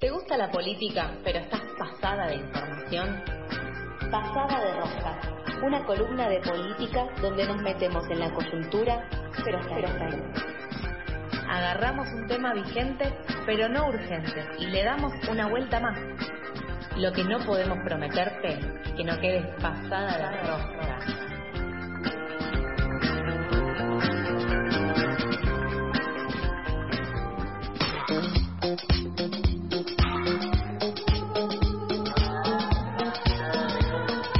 ¿Te gusta la política, pero estás pasada de información? Pasada de rosca, una columna de política donde nos metemos en la coyuntura, pero ahí. Agarramos un tema vigente, pero no urgente, y le damos una vuelta más. Lo que no podemos prometerte es que no quedes pasada de rosca.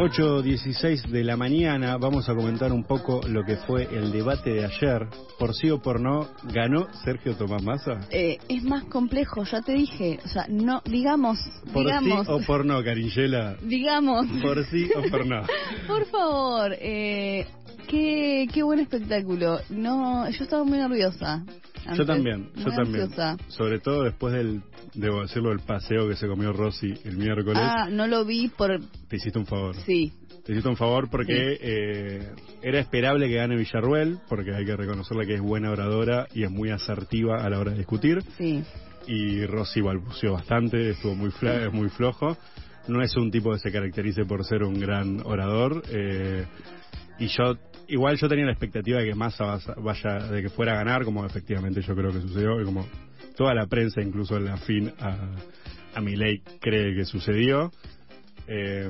8.16 de la mañana vamos a comentar un poco lo que fue el debate de ayer. Por sí o por no, ¿ganó Sergio Tomás Massa? Eh, es más complejo, ya te dije. O sea, no, digamos... ¿Por digamos, sí o por no, Caringela? Digamos... ¿Por sí o por no? por favor, eh, qué, qué buen espectáculo. No, yo estaba muy nerviosa. yo también, yo también. Sobre todo después del, debo decirlo, el paseo que se comió Rosy el miércoles. Ah, no lo vi por... Te hiciste un favor. Sí. Te hiciste un favor porque eh, era esperable que gane Villarruel, porque hay que reconocerle que es buena oradora y es muy asertiva a la hora de discutir. Sí. Y Rosy balbuceó bastante, estuvo muy, muy flojo. No es un tipo que se caracterice por ser un gran orador. Eh, y yo igual yo tenía la expectativa de que Massa vaya de que fuera a ganar como efectivamente yo creo que sucedió y como toda la prensa incluso en la fin a, a Milei cree que sucedió eh,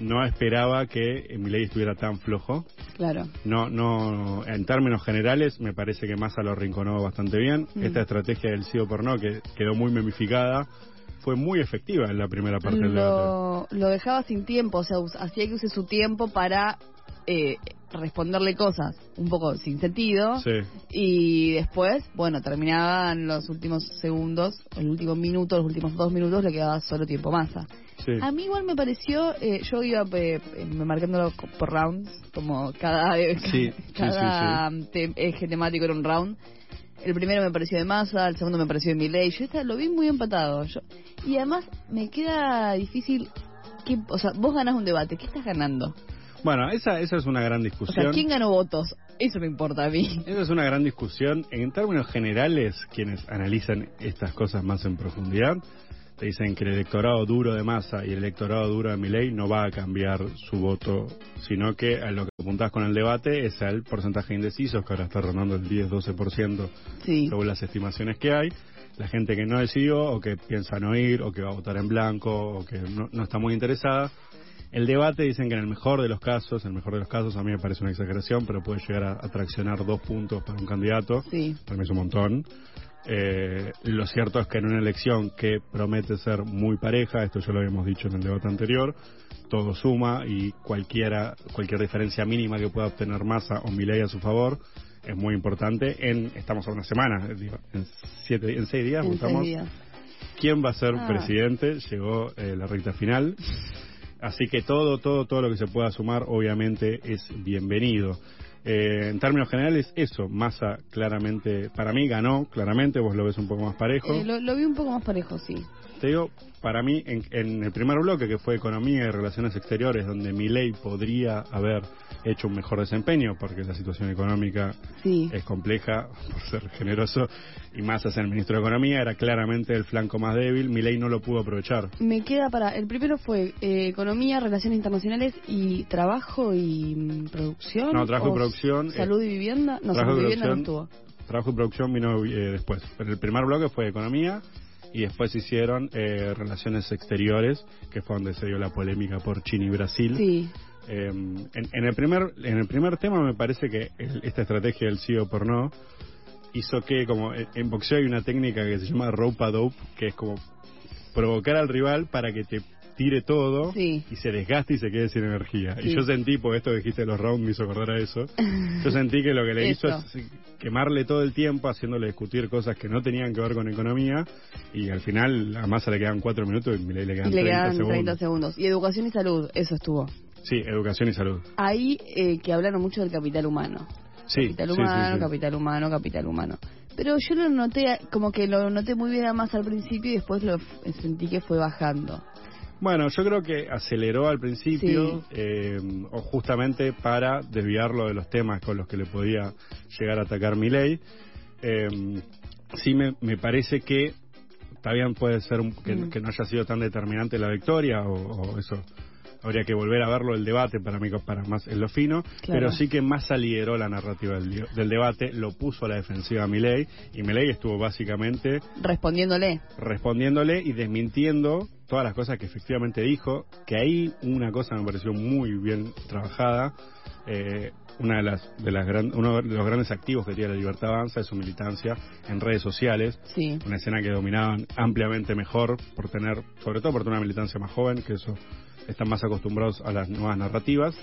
no esperaba que Milei estuviera tan flojo claro no no en términos generales me parece que Massa lo rinconó bastante bien mm. esta estrategia del sí por no que quedó muy memificada fue muy efectiva en la primera parte del debate. Lo dejaba sin tiempo, o sea, hacía que use su tiempo para eh, responderle cosas un poco sin sentido. Y después, bueno, terminaban los últimos segundos, el último minuto, los últimos dos minutos, le quedaba solo tiempo masa. A mí igual me pareció, eh, yo iba eh, marcándolo por rounds, como cada, cada eje temático era un round. El primero me pareció de masa, el segundo me pareció de Milley. Yo esta, lo vi muy empatado. Yo, y además me queda difícil, que, o sea, vos ganas un debate, ¿qué estás ganando? Bueno, esa, esa es una gran discusión. O sea, ¿quién ganó votos? Eso me importa a mí. Esa es una gran discusión. En términos generales, quienes analizan estas cosas más en profundidad, te dicen que el electorado duro de masa y el electorado duro de Milei no va a cambiar su voto, sino que a lo que apuntás con el debate es al porcentaje de indecisos, que ahora está rondando el 10-12% según las estimaciones que hay. La gente que no decidió, o que piensa no ir, o que va a votar en blanco, o que no, no está muy interesada, el debate dicen que en el mejor de los casos, en el mejor de los casos a mí me parece una exageración, pero puede llegar a, atraccionar dos puntos para un candidato. Sí. Para mí es un montón. Eh, lo cierto es que en una elección que promete ser muy pareja, esto ya lo habíamos dicho en el debate anterior, todo suma y cualquiera, cualquier diferencia mínima que pueda obtener Massa o Milei a su favor es muy importante. En, estamos a una semana, en, siete, en seis días, en días. ¿Quién va a ser ah. presidente? Llegó eh, la recta final. Así que todo, todo, todo lo que se pueda sumar, obviamente, es bienvenido. Eh, en términos generales, eso, Massa claramente, para mí ganó, claramente, vos lo ves un poco más parejo. Eh, lo, vi un poco más parejo, sí. Te digo, para mí, en, en, el primer bloque, que fue Economía y Relaciones Exteriores, donde mi ley podría haber hecho un mejor desempeño, porque la situación económica es compleja, por ser generoso, y más hacia el ministro de Economía, era claramente el flanco más débil, mi ley no lo pudo aprovechar. Me queda para, el primero fue eh, Economía, Relaciones Internacionales y Trabajo y mm, Producción. No, Trabajo y Producción. Salud y Vivienda, no, Salud y Vivienda no estuvo. Trabajo y Producción vino eh, después, pero el primer bloque fue Economía, y después hicieron eh, relaciones exteriores, que fue donde se dio la polémica por China y Brasil. Sí. Em, en, el primer en el primer tema me parece que esta estrategia del sí o por no hizo que como en boxeo hay una técnica que se llama rope a dope, que es como provocar al rival para que te tire todo y se desgaste y se quede sin energía. Y yo sentí, por esto que dijiste los rounds me hizo acordar a eso, yo sentí que lo que le hizo es quemarle todo el tiempo haciéndole discutir cosas que no tenían que ver con economía y al final a Massa le quedan cuatro minutos y le, le quedan, le 30, segundos. 30 segundos. Y educación y salud, eso estuvo. Sí, educación y salud. Ahí eh, que hablaron mucho del capital humano. Sí, capital humano, capital humano, capital humano. Pero yo lo noté, como que lo noté muy bien a más al principio y después lo sentí que fue bajando. Bueno, yo creo que aceleró al principio, eh, o justamente para desviarlo de los temas con los que le podía llegar a atacar mi ley. Eh, sí me, me parece que también puede ser que, no haya sido tan determinante la victoria o, eso habría que volver a verlo el debate para mí para más en lo fino. Pero sí que más lideró la narrativa del, del, debate lo puso a la defensiva a Milei y Milei estuvo básicamente respondiéndole. respondiéndole y desmintiendo todas las cosas que efectivamente dijo que ahí una cosa me pareció muy bien trabajada eh, una de las, de las uno de los grandes activos que tiene la Libertad Avanza es su militancia en redes sociales. Una escena que dominaban ampliamente mejor por tener, sobre todo por tener una militancia más joven, que eso están más acostumbrados a las nuevas narrativas.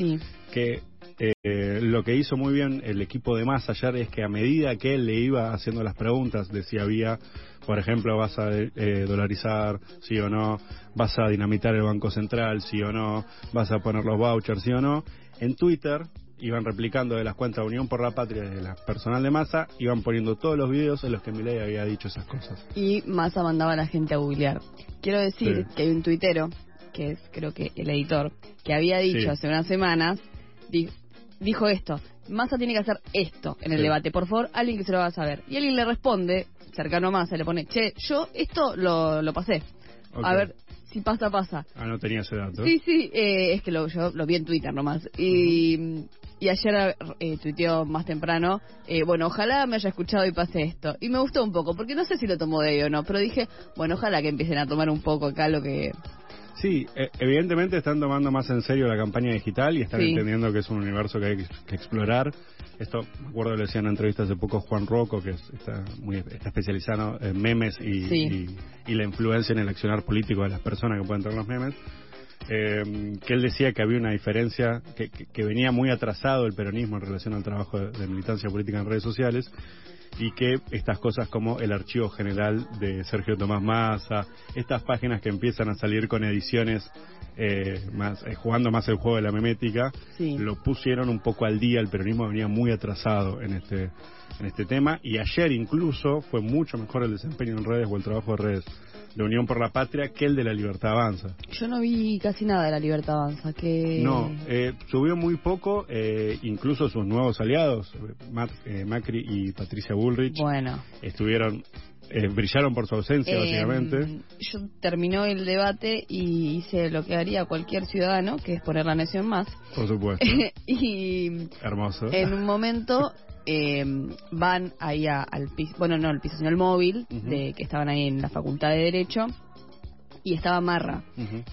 Que eh, lo que hizo muy bien el equipo de Massa ayer es que a medida que él le iba haciendo las preguntas de si había, por ejemplo, vas a eh, dolarizar, sí o no, vas a dinamitar el Banco Central, sí o no, vas a poner los vouchers, sí o no, en Twitter iban replicando de las cuentas de Unión por la Patria de la personal de Massa, iban poniendo todos los videos en los que Milei había dicho esas cosas. Y Massa mandaba a la gente a googlear. Quiero decir que hay un tuitero, que es creo que el editor, que había dicho hace unas semanas, dijo esto, Massa tiene que hacer esto en el debate, por favor, alguien que se lo va a saber. Y alguien le responde, cercano a Massa, le pone, che, yo esto lo, lo pasé. A ver, si pasa, pasa. Ah, no tenía ese dato. Sí, sí, eh, es que lo, yo lo vi en Twitter nomás. Y, y ayer eh, tuiteó más temprano, eh, bueno, ojalá me haya escuchado y pase esto. Y me gustó un poco, porque no sé si lo tomó de ello o no, pero dije, bueno, ojalá que empiecen a tomar un poco acá lo que... Sí, e, evidentemente están tomando más en serio la campaña digital y están entendiendo que es un universo que hay que explorar. Esto, me acuerdo que le decía en una entrevista hace poco Juan Rocco, que está, muy, está especializado en memes y, y, la influencia en el accionar político de las personas que pueden tener los memes. Eh, que él decía que había una diferencia, que, que, venía muy atrasado el peronismo en relación al trabajo de, militancia política en redes sociales y que estas cosas como el archivo general de Sergio Tomás Massa, estas páginas que empiezan a salir con ediciones eh, más eh, jugando más el juego de la memética, lo pusieron un poco al día, el peronismo venía muy atrasado en este en este tema y ayer incluso fue mucho mejor el desempeño en redes o el trabajo de redes de Unión por la Patria que el de la Libertad Avanza. Yo no vi casi nada de la Libertad Avanza. que No, eh, subió muy poco, eh, incluso sus nuevos aliados, eh, Macri y Patricia Bullrich, bueno. estuvieron eh, brillaron por su ausencia, em, básicamente. Yo terminó el debate y hice lo que haría cualquier ciudadano, que es poner la nación más. Por supuesto. y Hermoso. En un momento em, van ahí al piso, bueno, no al piso, sino al móvil, de que estaban ahí en la Facultad de Derecho, y estaba Marra.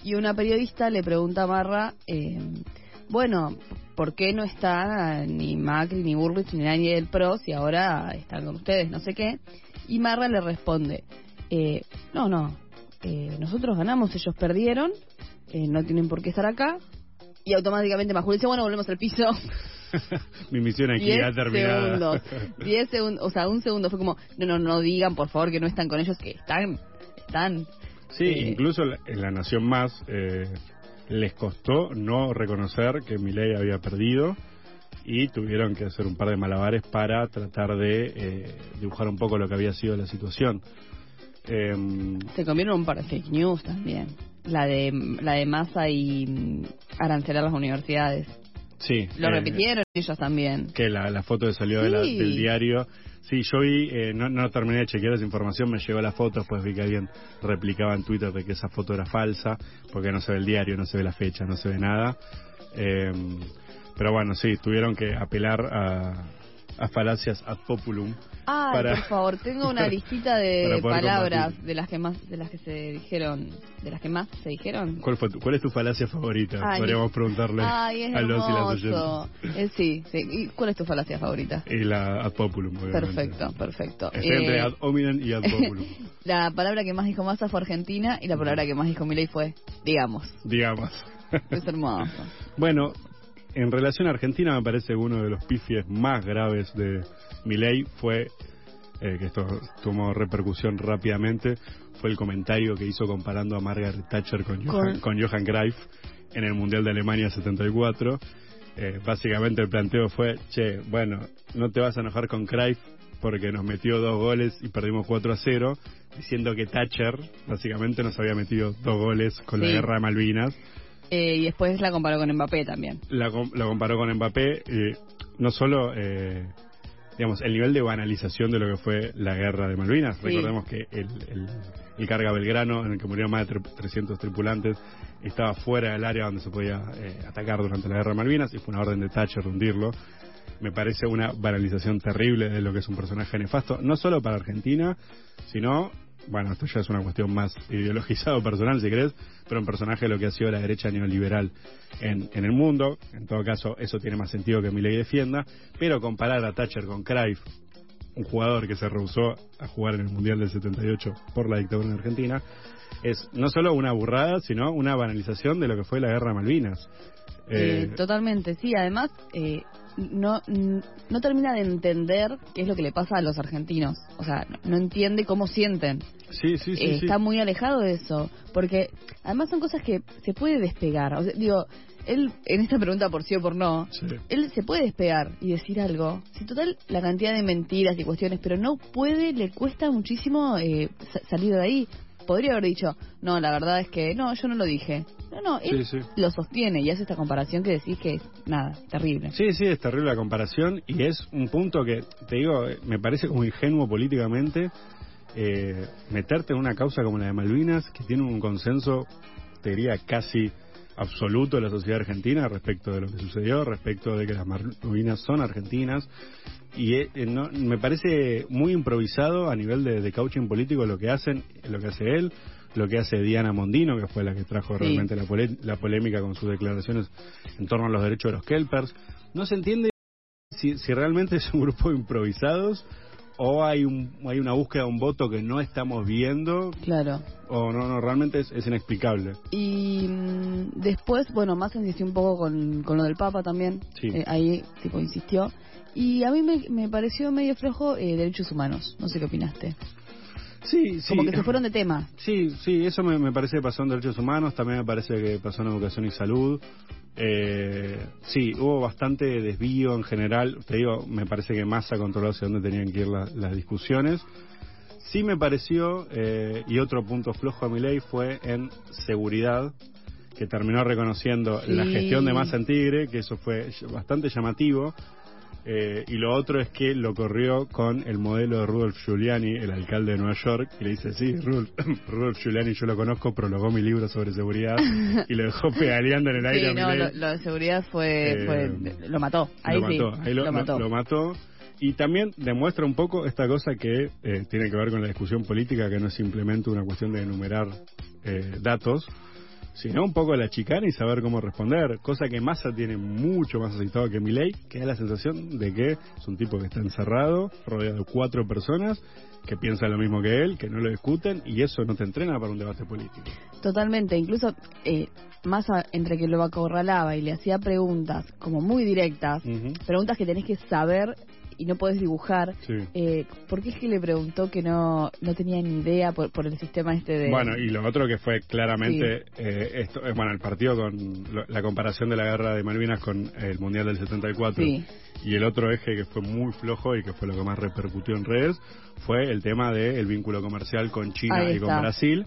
Y una periodista le pregunta a Marra, em, bueno, ¿por qué no está ni Macri, ni Burrich, ni nadie del PRO si ahora están con ustedes, no sé qué? Y Marra le responde, eh, no, no, eh, nosotros ganamos, ellos perdieron, eh, no tienen por qué estar acá. Y automáticamente Majul dice, bueno, volvemos al piso. Mi misión aquí ha terminado. Diez segundos, o sea, un segundo fue como, no, no, no digan por favor que no están con ellos, que están, están. Sí, incluso en La Nación Más les costó no reconocer que Milei había perdido y tuvieron que hacer un par de malabares para tratar de eh, dibujar un poco lo que había sido la situación. Em, Se comieron un par de fake news también. La de la de Massa y mm, arancelar las universidades. Sí. Lo eh, repitieron ellos también. Que la, la foto que salió del diario. Sí, yo vi, eh, no, no terminé de chequear esa información, me llegó la foto, después vi que alguien replicaba en Twitter de que esa foto era falsa, porque no se ve el diario, no se ve la fecha, no se ve nada. Eh, pero bueno, sí, tuvieron que apelar a, a falacias ad populum. Ay, por favor, tengo una listita de palabras de las que más de las que se dijeron, de las que más se dijeron. ¿Cuál fue cuál es tu falacia favorita? Podríamos preguntarle a los y las. Eh, sí, sí. ¿Y cuál es tu falacia favorita? Y la ad populum, Perfecto, perfecto. entre eh, ad hominem y ad populum. la palabra que más dijo Massa fue Argentina y la palabra que más dijo Milei fue digamos. Digamos. Es hermoso. bueno, en relación a Argentina me parece uno de los pifies más graves de Milei fue, eh, que esto tomó repercusión rápidamente, fue el comentario que hizo comparando a Margaret Thatcher con, Johan, con Johan Greif en el Mundial de Alemania 74. Eh, básicamente el planteo fue, che, bueno, no te vas a enojar con Greif porque nos metió dos goles y perdimos 4 a 0, diciendo que Thatcher básicamente nos había metido dos goles con la guerra de Malvinas eh, y después la comparó con Mbappé también. La, comparó con Mbappé, eh, no solo, eh, digamos, el nivel de banalización de lo que fue la guerra de Malvinas. Recordemos que el, el carga Belgrano, en el que murieron más de 300 tripulantes, estaba fuera del área donde se podía eh, atacar durante la guerra de Malvinas y fue una orden de Thatcher hundirlo. Me parece una banalización terrible de lo que es un personaje nefasto, no solo para Argentina, sino bueno, esto ya es una cuestión más ideologizado personal, si querés, pero un personaje de lo que ha sido la derecha neoliberal en, en el mundo. En todo caso, eso tiene más sentido que mi ley defienda, pero comparar a Thatcher con Cruyff, un jugador que se rehusó a jugar en el Mundial del 78 por la dictadura en Argentina, es no solo una burrada, sino una banalización de lo que fue la guerra Malvinas. Eh, totalmente, sí. Además, eh, no, no termina de entender qué es lo que le pasa a los argentinos. O sea, no entiende cómo sienten. Sí, sí, sí. está muy alejado de eso. Porque además son cosas que se puede despegar. O sea, digo, él, en esta pregunta por sí o por no, él se puede despegar y decir algo. Si total, la cantidad de mentiras y cuestiones, pero no puede, le cuesta muchísimo eh, salir de ahí podría haber dicho, no, la verdad es que no, yo no lo dije. No, no, él lo sostiene y hace esta comparación que decís que es nada, terrible. Sí, sí, es terrible la comparación y es un punto que, te digo, me parece como ingenuo políticamente eh, meterte en una causa como la de Malvinas, que tiene un consenso, te diría, casi absoluto de la sociedad argentina respecto de lo que sucedió, respecto de que las Malvinas son argentinas. Y eh, no, me parece muy improvisado a nivel de, de, coaching político lo que hacen, lo que hace él, lo que hace Diana Mondino, que fue la que trajo realmente la, la, polémica con sus declaraciones en torno a los derechos de los Kelpers. No se entiende si, si realmente es un grupo de improvisados o hay un hay una búsqueda de un voto que no estamos viendo claro. o no no realmente es, inexplicable. Y mm, después bueno más insistió un poco con, con lo del Papa también eh, ahí tipo insistió. Y a mí me, me pareció medio flojo eh, derechos humanos no sé qué opinaste Sí, sí. Como que se fueron de tema. Sí, sí, eso me, me parece que pasó en derechos humanos, también me parece que pasó en educación y salud. Eh, sí, hubo bastante desvío en general. Te digo, me parece que Massa controló hacia dónde tenían que ir las discusiones. Sí me pareció, eh, y otro punto flojo a mi ley fue en seguridad, que terminó reconociendo la gestión de Massa en Tigre, que eso fue bastante llamativo. Eh, y lo otro es que lo corrió con el modelo de Rudolf Giuliani, el alcalde de Nueva York, y le dice, sí, Rudolf, Giuliani yo lo conozco, prologó mi libro sobre seguridad y lo dejó pedaleando en el aire. Sí, no, lo, de seguridad fue, fue, eh, lo mató, ahí lo sí, mató, ahí lo, mató. Lo, mató. Y también demuestra un poco esta cosa que eh, tiene que ver con la discusión política, que no es simplemente una cuestión de enumerar datos, sino un poco la chicana y saber cómo responder, cosa que Massa tiene mucho más aceitado que Milei, que da la sensación de que es un tipo que está encerrado, rodeado de cuatro personas que piensan lo mismo que él, que no lo discuten y eso no te entrena para un debate político. Totalmente, incluso eh, Massa entre que lo acorralaba y le hacía preguntas como muy directas, preguntas que tenés que saber y no puedes dibujar. Eh, ¿Por qué es que le preguntó que no, no tenía ni idea por, por el sistema este de... Bueno, y lo otro que fue claramente, eh, esto, eh, bueno, el partido con la comparación de la guerra de Malvinas con el Mundial del 74. Y el otro eje que fue muy flojo y que fue lo que más repercutió en redes fue el tema del vínculo comercial con China y con Brasil,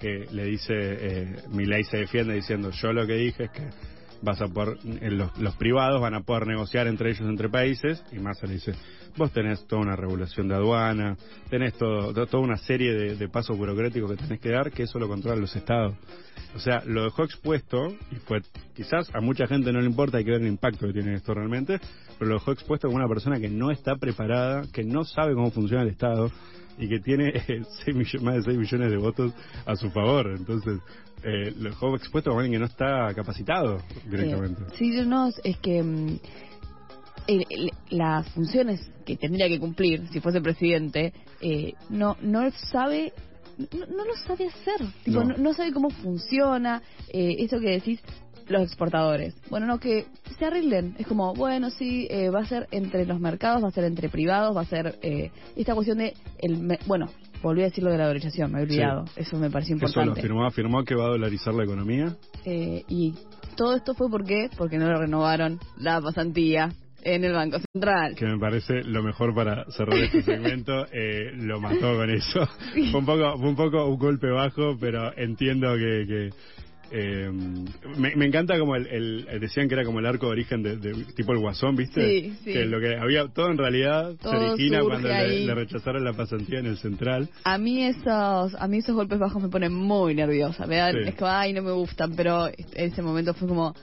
que le dice, eh, ley se defiende diciendo, yo lo que dije es que vas a poder, los, los, privados van a poder negociar entre ellos, entre países, y más le dice, vos tenés toda una regulación de aduana, tenés todo, toda una serie de, pasos burocráticos que tenés que dar, que eso lo controlan los estados. O sea, lo dejó expuesto, y fue, quizás a mucha gente no le importa, hay que ver el impacto que tiene esto realmente, pero lo dejó expuesto como una persona que no está preparada, que no sabe cómo funciona el Estado, y que tiene más de 6 millones de votos a su favor. Entonces, eh, lo dejó expuesto como alguien que no está capacitado directamente. Sí, no, es que mm, las funciones que tendría que cumplir si fuese presidente, eh, no, no sabe no, no, lo sabe hacer, no. no. sabe cómo funciona, eh, eso que decís, los exportadores. Bueno, no, que se arreglen. Es como, bueno, sí, eh, va a ser entre los mercados, va a ser entre privados, va a ser eh, esta cuestión de, el bueno, volví a decir lo de la dolarización, me he olvidado. Eso me pareció importante. Eso lo firmó, afirmó que va a dolarizar la economía. Eh, y todo esto fue porque, porque no le renovaron la pasantía en el Banco Central. Que me parece lo mejor para cerrar este segmento. eh, lo mató con eso. fue un poco, fue un poco un golpe bajo, pero entiendo que, que Eh, me, encanta como el, decían que era como el arco de origen de, tipo el guasón, ¿viste? Sí, sí. Que lo que había, todo en realidad se origina cuando le, rechazaron la pasantía en el central. A mí esos, a mí esos golpes bajos me ponen muy nerviosa, vean, es que ay no me gustan, pero ese momento fue como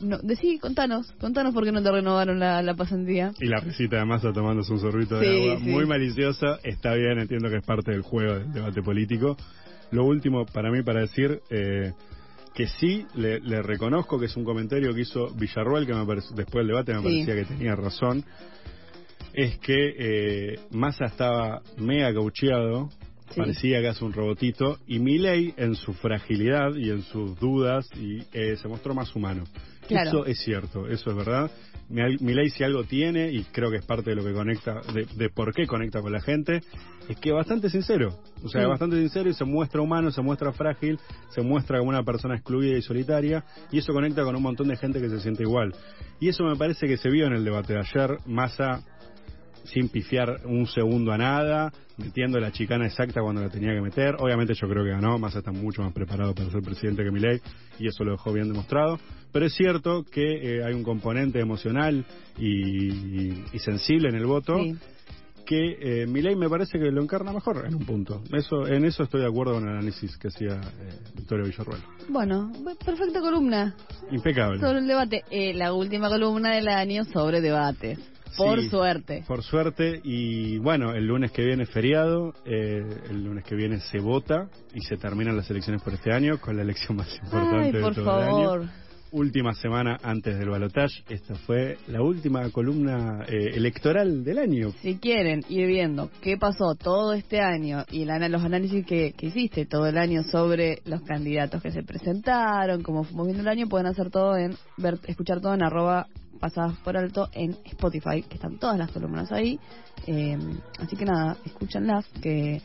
no, decí, contanos, contanos por qué no te renovaron la, pasantía. Y la risita de masa tomándose un sorbito de agua, muy maliciosa, está bien, entiendo que es parte del juego del debate político. Lo último para mí para decir, eh, que sí le, reconozco que es un comentario que hizo Villarroel, que me después del debate me parecía que tenía razón, es que eh, Massa estaba mega caucheado, parecía que hace un robotito, y Milei en su fragilidad y en sus dudas y eh, se mostró más humano. Eso es cierto, eso es verdad. Mi, ley si algo tiene, y creo que es parte de lo que conecta, de, por qué conecta con la gente, es que es bastante sincero. O sea, es bastante sincero y se muestra humano, se muestra frágil, se muestra como una persona excluida y solitaria, y eso conecta con un montón de gente que se siente igual. Y eso me parece que se vio en el debate de ayer. Massa sin pifiar un segundo a nada, metiendo la chicana exacta cuando la tenía que meter. Obviamente yo creo que ganó, Massa está mucho más preparado para ser presidente que Milei y eso lo dejó bien demostrado. Pero es cierto que eh, hay un componente emocional y, sensible en el voto. que eh, Milei me parece que lo encarna mejor en un punto. Eso, en eso estoy de acuerdo con el análisis que hacía eh, Victoria Villarruel. Bueno, perfecta columna. Impecable. Sobre el debate. Eh, la última columna del año sobre debates. Por suerte. Por suerte. Y bueno, el lunes que viene es feriado. Eh, el lunes que viene se vota y se terminan las elecciones por este año con la elección más importante de todo el año. Última semana antes del balotaje. Esta fue la última columna eh, electoral del año. Si quieren ir viendo qué pasó todo este año y los análisis que, hiciste todo el año sobre los candidatos que se presentaron, cómo fuimos viendo el año, pueden hacer todo en ver, escuchar todo en arroba pasadas por alto en Spotify, que están todas las columnas ahí. Eh, así que nada, escúchanlas, que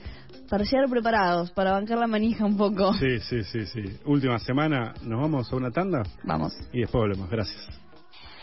para llegar preparados, para bancar la manija un poco. Sí, sí, sí, sí. Última semana, ¿nos vamos a una tanda? Vamos. Y después volvemos, gracias.